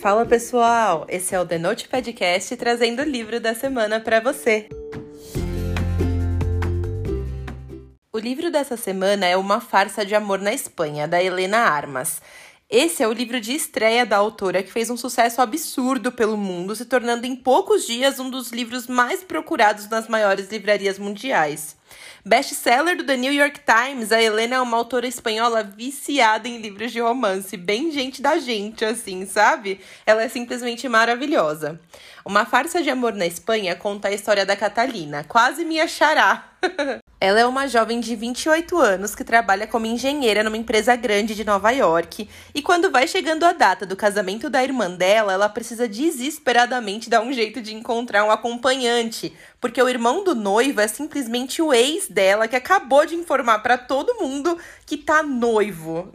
Fala pessoal, esse é o The Note Podcast trazendo o livro da semana para você. O livro dessa semana é Uma Farsa de Amor na Espanha, da Helena Armas. Esse é o livro de estreia da autora, que fez um sucesso absurdo pelo mundo, se tornando em poucos dias um dos livros mais procurados nas maiores livrarias mundiais. Best-seller do The New York Times, a Helena é uma autora espanhola viciada em livros de romance, bem gente da gente, assim, sabe? Ela é simplesmente maravilhosa. Uma farsa de amor na Espanha conta a história da Catalina, quase minha xará. Ela é uma jovem de 28 anos que trabalha como engenheira numa empresa grande de Nova York. E quando vai chegando a data do casamento da irmã dela, ela precisa desesperadamente dar um jeito de encontrar um acompanhante, porque o irmão do noivo é simplesmente o ex dela que acabou de informar para todo mundo que tá noivo.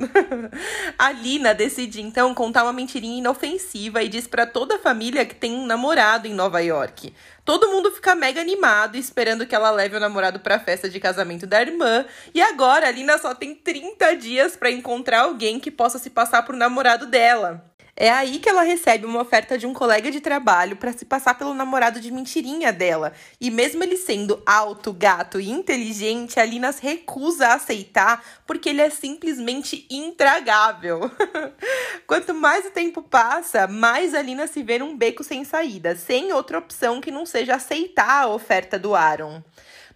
a Lina decide então contar uma mentirinha inofensiva e diz para toda a família que tem um namorado em Nova York. Todo mundo fica mega animado, esperando que ela leve o namorado para a festa de casamento da irmã. E agora a Lina só tem 30 dias para encontrar alguém que possa se passar por namorado dela. É aí que ela recebe uma oferta de um colega de trabalho para se passar pelo namorado de mentirinha dela. E mesmo ele sendo alto, gato e inteligente, a Linas recusa aceitar porque ele é simplesmente intragável. Quanto mais o tempo passa, mais a Lina se vê num beco sem saída, sem outra opção que não seja aceitar a oferta do Aaron.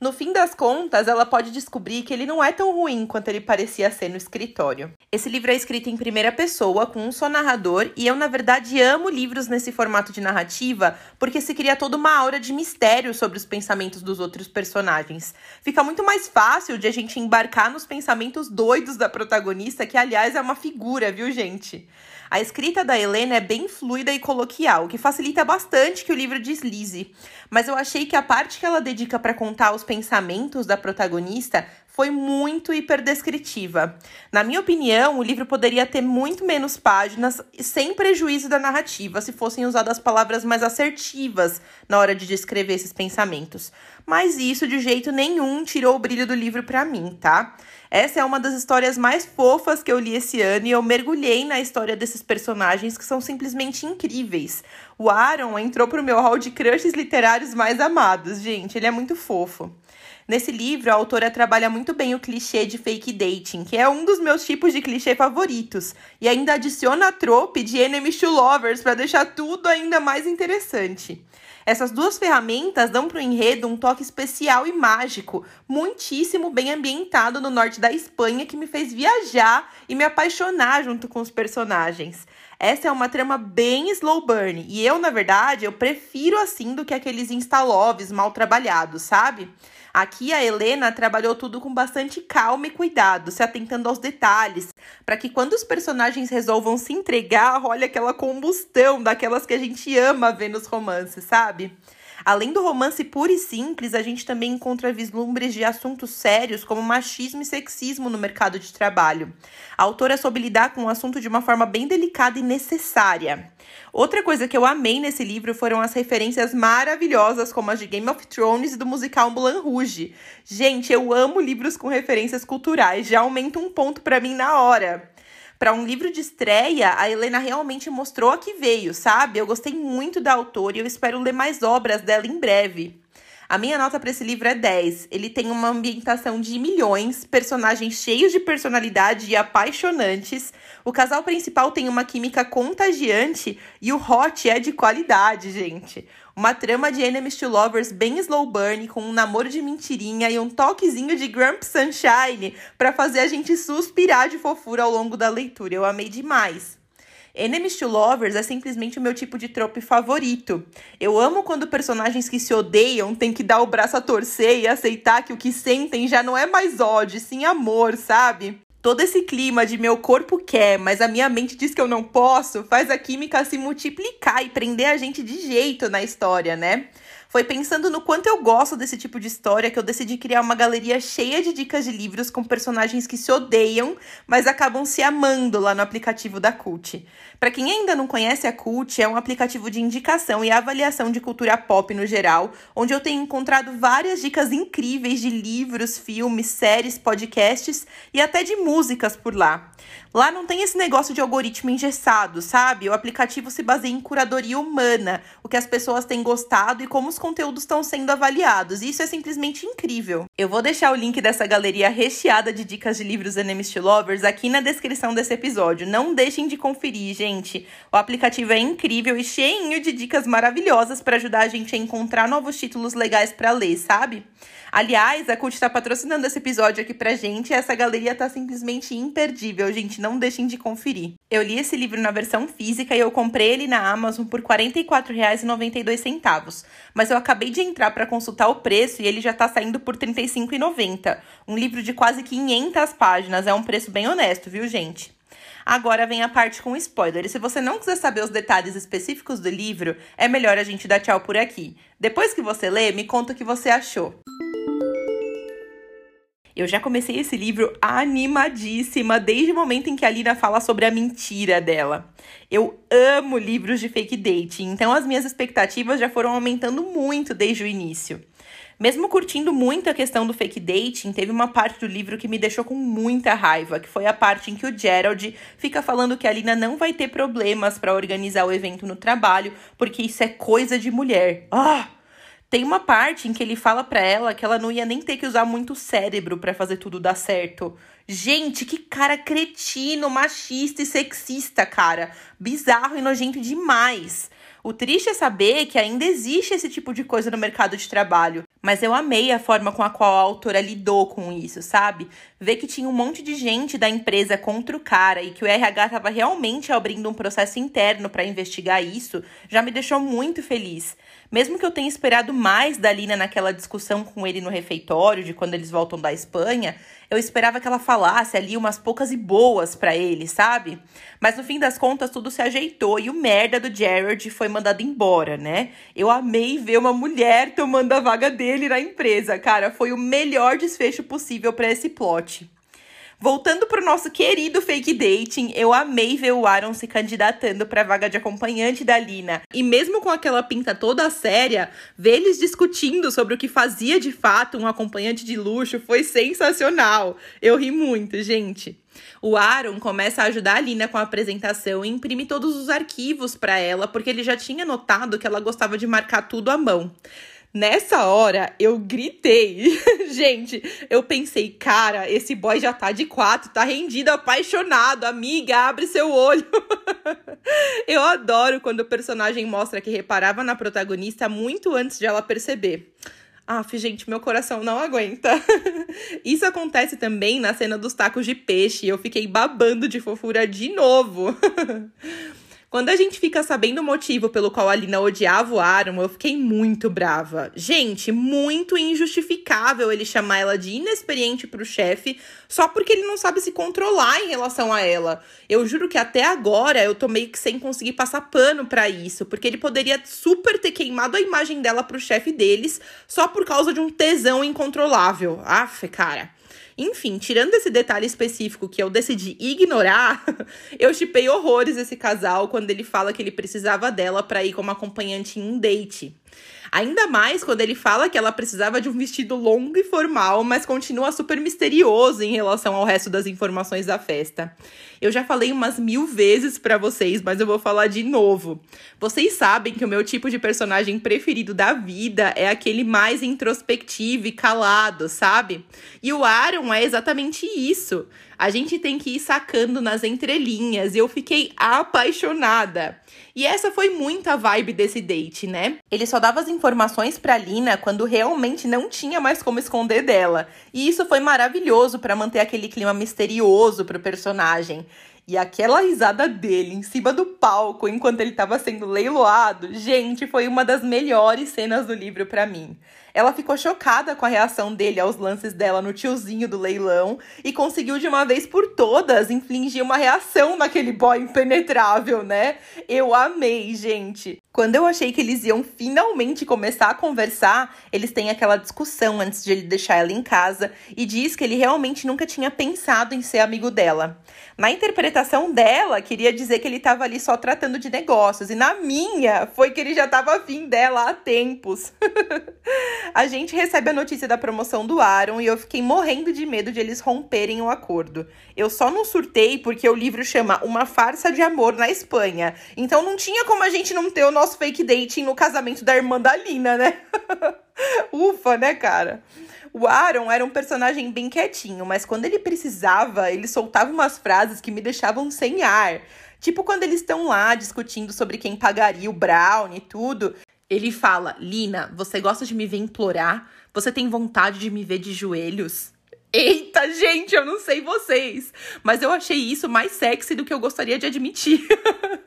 No fim das contas, ela pode descobrir que ele não é tão ruim quanto ele parecia ser no escritório. Esse livro é escrito em primeira pessoa, com um só narrador, e eu, na verdade, amo livros nesse formato de narrativa porque se cria toda uma aura de mistério sobre os pensamentos dos outros personagens. Fica muito mais fácil de a gente embarcar nos pensamentos doidos da protagonista, que, aliás, é uma figura, viu, gente? A escrita da Helena é bem fluida e coloquial, o que facilita bastante que o livro deslize. Mas eu achei que a parte que ela dedica para contar os pensamentos da protagonista foi muito hiperdescritiva. Na minha opinião, o livro poderia ter muito menos páginas, sem prejuízo da narrativa, se fossem usadas palavras mais assertivas na hora de descrever esses pensamentos. Mas isso de jeito nenhum tirou o brilho do livro para mim, tá? Essa é uma das histórias mais fofas que eu li esse ano e eu mergulhei na história desses personagens que são simplesmente incríveis. O Aaron entrou pro meu hall de crushes literários mais amados, gente, ele é muito fofo. Nesse livro, a autora trabalha muito bem o clichê de fake dating, que é um dos meus tipos de clichê favoritos, e ainda adiciona a trope de enemies to lovers para deixar tudo ainda mais interessante. Essas duas ferramentas dão para o enredo um toque especial e mágico, muitíssimo bem ambientado no norte da Espanha, que me fez viajar e me apaixonar junto com os personagens. Essa é uma trama bem slow burn, e eu, na verdade, eu prefiro assim do que aqueles instaloves mal trabalhados, sabe? Aqui a Helena trabalhou tudo com bastante calma e cuidado, se atentando aos detalhes, para que quando os personagens resolvam se entregar, role aquela combustão daquelas que a gente ama ver nos romances, sabe? Além do romance puro e simples, a gente também encontra vislumbres de assuntos sérios como machismo e sexismo no mercado de trabalho. A autora soube lidar com o assunto de uma forma bem delicada e necessária. Outra coisa que eu amei nesse livro foram as referências maravilhosas, como as de Game of Thrones e do musical Moulin Rouge. Gente, eu amo livros com referências culturais, já aumenta um ponto para mim na hora. Para um livro de estreia, a Helena realmente mostrou a que veio, sabe? Eu gostei muito da autora e eu espero ler mais obras dela em breve. A minha nota para esse livro é 10. Ele tem uma ambientação de milhões, personagens cheios de personalidade e apaixonantes. O casal principal tem uma química contagiante e o hot é de qualidade, gente. Uma trama de enemies to lovers bem slow burn, com um namoro de mentirinha e um toquezinho de Grump Sunshine para fazer a gente suspirar de fofura ao longo da leitura. Eu amei demais. Enemies to Lovers é simplesmente o meu tipo de trope favorito. Eu amo quando personagens que se odeiam têm que dar o braço a torcer e aceitar que o que sentem já não é mais ódio, sim amor, sabe? Todo esse clima de meu corpo quer, mas a minha mente diz que eu não posso, faz a química se multiplicar e prender a gente de jeito na história, né? Foi pensando no quanto eu gosto desse tipo de história que eu decidi criar uma galeria cheia de dicas de livros com personagens que se odeiam, mas acabam se amando lá no aplicativo da Cult. Para quem ainda não conhece a Cult, é um aplicativo de indicação e avaliação de cultura pop no geral, onde eu tenho encontrado várias dicas incríveis de livros, filmes, séries, podcasts e até de músicas por lá. Lá não tem esse negócio de algoritmo engessado, sabe? O aplicativo se baseia em curadoria humana, o que as pessoas têm gostado e como os conteúdos estão sendo avaliados. E isso é simplesmente incrível. Eu vou deixar o link dessa galeria recheada de dicas de livros Enemies to Lovers aqui na descrição desse episódio. Não deixem de conferir, gente. O aplicativo é incrível e cheinho de dicas maravilhosas para ajudar a gente a encontrar novos títulos legais para ler, sabe? Aliás, a Cult está patrocinando esse episódio aqui pra gente e essa galeria tá simplesmente imperdível, gente. Não deixem de conferir. Eu li esse livro na versão física e eu comprei ele na Amazon por R$ 44,92. Mas eu acabei de entrar para consultar o preço e ele já tá saindo por R$ 35,90. Um livro de quase 500 páginas. É um preço bem honesto, viu, gente? Agora vem a parte com spoiler. Se você não quiser saber os detalhes específicos do livro, é melhor a gente dar tchau por aqui. Depois que você lê, me conta o que você achou. Eu já comecei esse livro animadíssima desde o momento em que a Lina fala sobre a mentira dela. Eu amo livros de fake dating, então as minhas expectativas já foram aumentando muito desde o início. Mesmo curtindo muito a questão do fake dating, teve uma parte do livro que me deixou com muita raiva, que foi a parte em que o Gerald fica falando que a Lina não vai ter problemas para organizar o evento no trabalho, porque isso é coisa de mulher. Ah! Tem uma parte em que ele fala para ela que ela não ia nem ter que usar muito cérebro para fazer tudo dar certo. Gente, que cara cretino, machista e sexista, cara. Bizarro e nojento demais. O triste é saber que ainda existe esse tipo de coisa no mercado de trabalho. Mas eu amei a forma com a qual a autora lidou com isso, sabe? Ver que tinha um monte de gente da empresa contra o cara e que o RH estava realmente abrindo um processo interno para investigar isso, já me deixou muito feliz. Mesmo que eu tenha esperado mais da Lina naquela discussão com ele no refeitório, de quando eles voltam da Espanha, eu esperava que ela falasse ali umas poucas e boas para ele, sabe? Mas no fim das contas, tudo se ajeitou e o merda do Jared foi mandado embora, né? Eu amei ver uma mulher tomando a vaga dele na empresa, cara. Foi o melhor desfecho possível para esse plot. Voltando pro nosso querido fake dating, eu amei ver o Aaron se candidatando pra vaga de acompanhante da Lina. E mesmo com aquela pinta toda séria, ver eles discutindo sobre o que fazia de fato um acompanhante de luxo foi sensacional. Eu ri muito, gente. O Aaron começa a ajudar a Lina com a apresentação e imprime todos os arquivos para ela, porque ele já tinha notado que ela gostava de marcar tudo à mão. Nessa hora, eu gritei. Gente, eu pensei, cara, esse boy já tá de quatro, tá rendido, apaixonado. Amiga, abre seu olho. eu adoro quando o personagem mostra que reparava na protagonista muito antes de ela perceber. Ah, gente, meu coração não aguenta. Isso acontece também na cena dos tacos de peixe. Eu fiquei babando de fofura de novo. Quando a gente fica sabendo o motivo pelo qual a Lina odiava o Aaron, eu fiquei muito brava. Gente, muito injustificável ele chamar ela de inexperiente pro chefe só porque ele não sabe se controlar em relação a ela. Eu juro que até agora eu tô meio que sem conseguir passar pano para isso, porque ele poderia super ter queimado a imagem dela pro chefe deles só por causa de um tesão incontrolável. Aff, cara. Enfim, tirando esse detalhe específico que eu decidi ignorar, eu chipei horrores esse casal quando ele fala que ele precisava dela para ir como acompanhante em um date. Ainda mais quando ele fala que ela precisava de um vestido longo e formal, mas continua super misterioso em relação ao resto das informações da festa. Eu já falei umas mil vezes para vocês, mas eu vou falar de novo. Vocês sabem que o meu tipo de personagem preferido da vida é aquele mais introspectivo e calado, sabe? E o Aaron é exatamente isso. A gente tem que ir sacando nas entrelinhas. Eu fiquei apaixonada. E essa foi muito a vibe desse date, né? Ele só dava as informações pra Lina quando realmente não tinha mais como esconder dela. E isso foi maravilhoso para manter aquele clima misterioso pro personagem. E aquela risada dele em cima do palco enquanto ele estava sendo leiloado, gente, foi uma das melhores cenas do livro para mim. Ela ficou chocada com a reação dele aos lances dela no tiozinho do leilão e conseguiu de uma vez por todas infligir uma reação naquele boy impenetrável, né? Eu amei, gente. Quando eu achei que eles iam finalmente começar a conversar, eles têm aquela discussão antes de ele deixar ela em casa e diz que ele realmente nunca tinha pensado em ser amigo dela. Na interpretação dela, queria dizer que ele estava ali só tratando de negócios, e na minha, foi que ele já estava afim dela há tempos. a gente recebe a notícia da promoção do Aaron e eu fiquei morrendo de medo de eles romperem o acordo. Eu só não surtei porque o livro chama Uma Farsa de Amor na Espanha. Então não tinha como a gente não ter o nosso fake dating no casamento da irmã da Lina, né? Ufa, né, cara? O Aaron era um personagem bem quietinho, mas quando ele precisava, ele soltava umas frases que me deixavam sem ar. Tipo quando eles estão lá discutindo sobre quem pagaria o Brown e tudo. Ele fala: Lina, você gosta de me ver implorar? Você tem vontade de me ver de joelhos? Eita, gente, eu não sei vocês, mas eu achei isso mais sexy do que eu gostaria de admitir.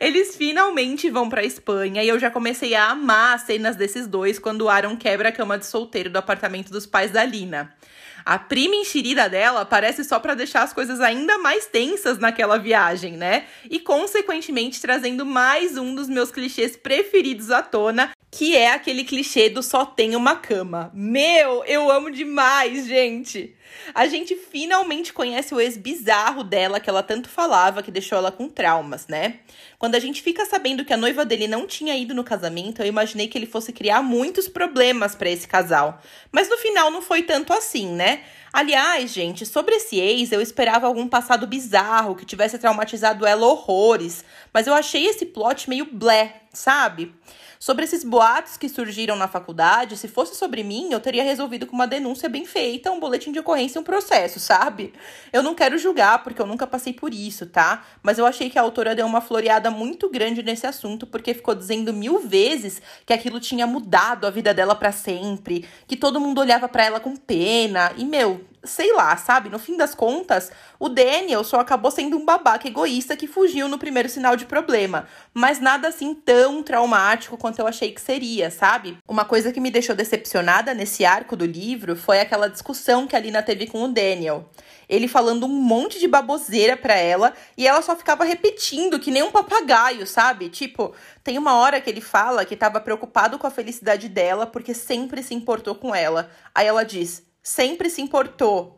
Eles finalmente vão pra Espanha e eu já comecei a amar as cenas desses dois quando Aaron quebra a cama de solteiro do apartamento dos pais da Lina. A prima enxerida dela aparece só para deixar as coisas ainda mais tensas naquela viagem, né? E consequentemente trazendo mais um dos meus clichês preferidos à tona, que é aquele clichê do só tem uma cama. Meu, eu amo demais, gente. A gente finalmente conhece o ex bizarro dela que ela tanto falava, que deixou ela com traumas, né? Quando a gente fica sabendo que a noiva dele não tinha ido no casamento, eu imaginei que ele fosse criar muitos problemas para esse casal. Mas no final não foi tanto assim, né? Aliás, gente, sobre esse ex, eu esperava algum passado bizarro que tivesse traumatizado ela horrores, mas eu achei esse plot meio blé, sabe? Sobre esses boatos que surgiram na faculdade, se fosse sobre mim, eu teria resolvido com uma denúncia bem feita, um boletim de ocorrência e um processo, sabe? Eu não quero julgar, porque eu nunca passei por isso, tá? Mas eu achei que a autora deu uma floreada muito grande nesse assunto, porque ficou dizendo mil vezes que aquilo tinha mudado a vida dela para sempre, que todo mundo olhava para ela com pena. E, meu, sei lá, sabe? No fim das contas, o Daniel só acabou sendo um babaca egoísta que fugiu no primeiro sinal de problema. Mas nada assim tão traumático quanto eu achei que seria, sabe? Uma coisa que me deixou decepcionada nesse arco do livro foi aquela discussão que a Lina teve com o Daniel. Ele falando um monte de baboseira pra ela e ela só ficava repetindo que nem um papagaio, sabe? Tipo, tem uma hora que ele fala que tava preocupado com a felicidade dela porque sempre se importou com ela. Aí ela diz: sempre se importou.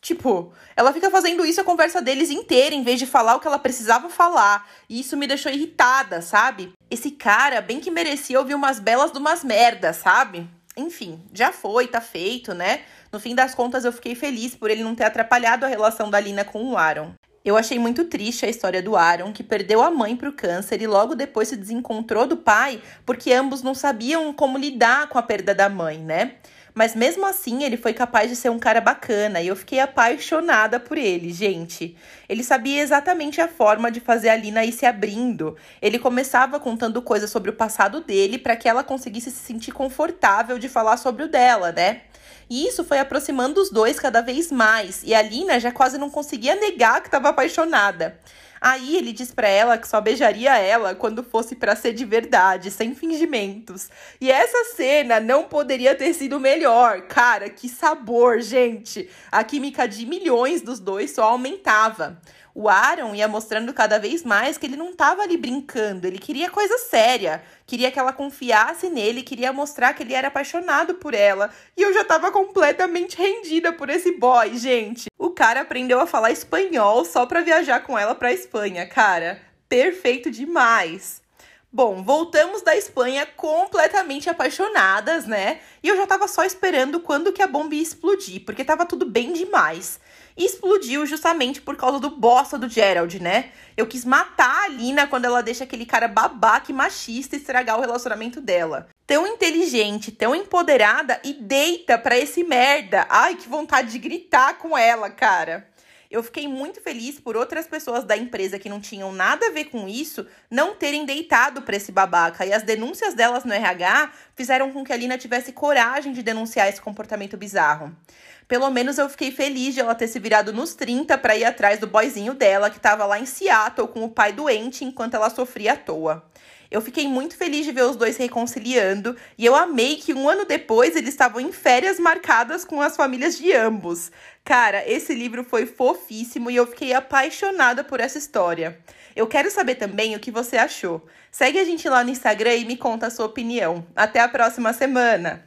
Tipo, ela fica fazendo isso a conversa deles inteira, em vez de falar o que ela precisava falar. E isso me deixou irritada, sabe? Esse cara bem que merecia ouvir umas belas de umas merdas, sabe? Enfim, já foi, tá feito, né? No fim das contas, eu fiquei feliz por ele não ter atrapalhado a relação da Lina com o Aaron. Eu achei muito triste a história do Aaron, que perdeu a mãe para o câncer e logo depois se desencontrou do pai, porque ambos não sabiam como lidar com a perda da mãe, né? Mas mesmo assim, ele foi capaz de ser um cara bacana e eu fiquei apaixonada por ele, gente. Ele sabia exatamente a forma de fazer a Lina ir se abrindo. Ele começava contando coisas sobre o passado dele para que ela conseguisse se sentir confortável de falar sobre o dela, né? E isso foi aproximando os dois cada vez mais, e a Lina já quase não conseguia negar que estava apaixonada. Aí ele diz para ela que só beijaria ela quando fosse para ser de verdade, sem fingimentos. E essa cena não poderia ter sido melhor. Cara, que sabor, gente! A química de milhões dos dois só aumentava o Aaron ia mostrando cada vez mais que ele não estava ali brincando, ele queria coisa séria, queria que ela confiasse nele, queria mostrar que ele era apaixonado por ela. E eu já estava completamente rendida por esse boy, gente. Cara aprendeu a falar espanhol só para viajar com ela para Espanha, cara. Perfeito demais. Bom, voltamos da Espanha completamente apaixonadas, né? E eu já tava só esperando quando que a bomba ia explodir, porque tava tudo bem demais explodiu justamente por causa do bosta do Gerald, né? Eu quis matar a Lina quando ela deixa aquele cara babaca e machista estragar o relacionamento dela. Tão inteligente, tão empoderada e deita pra esse merda. Ai, que vontade de gritar com ela, cara. Eu fiquei muito feliz por outras pessoas da empresa que não tinham nada a ver com isso não terem deitado para esse babaca. E as denúncias delas no RH fizeram com que a Lina tivesse coragem de denunciar esse comportamento bizarro. Pelo menos eu fiquei feliz de ela ter se virado nos 30 para ir atrás do boyzinho dela, que estava lá em Seattle com o pai doente enquanto ela sofria à toa. Eu fiquei muito feliz de ver os dois se reconciliando e eu amei que um ano depois eles estavam em férias marcadas com as famílias de ambos. Cara, esse livro foi fofíssimo e eu fiquei apaixonada por essa história. Eu quero saber também o que você achou. Segue a gente lá no Instagram e me conta a sua opinião. Até a próxima semana!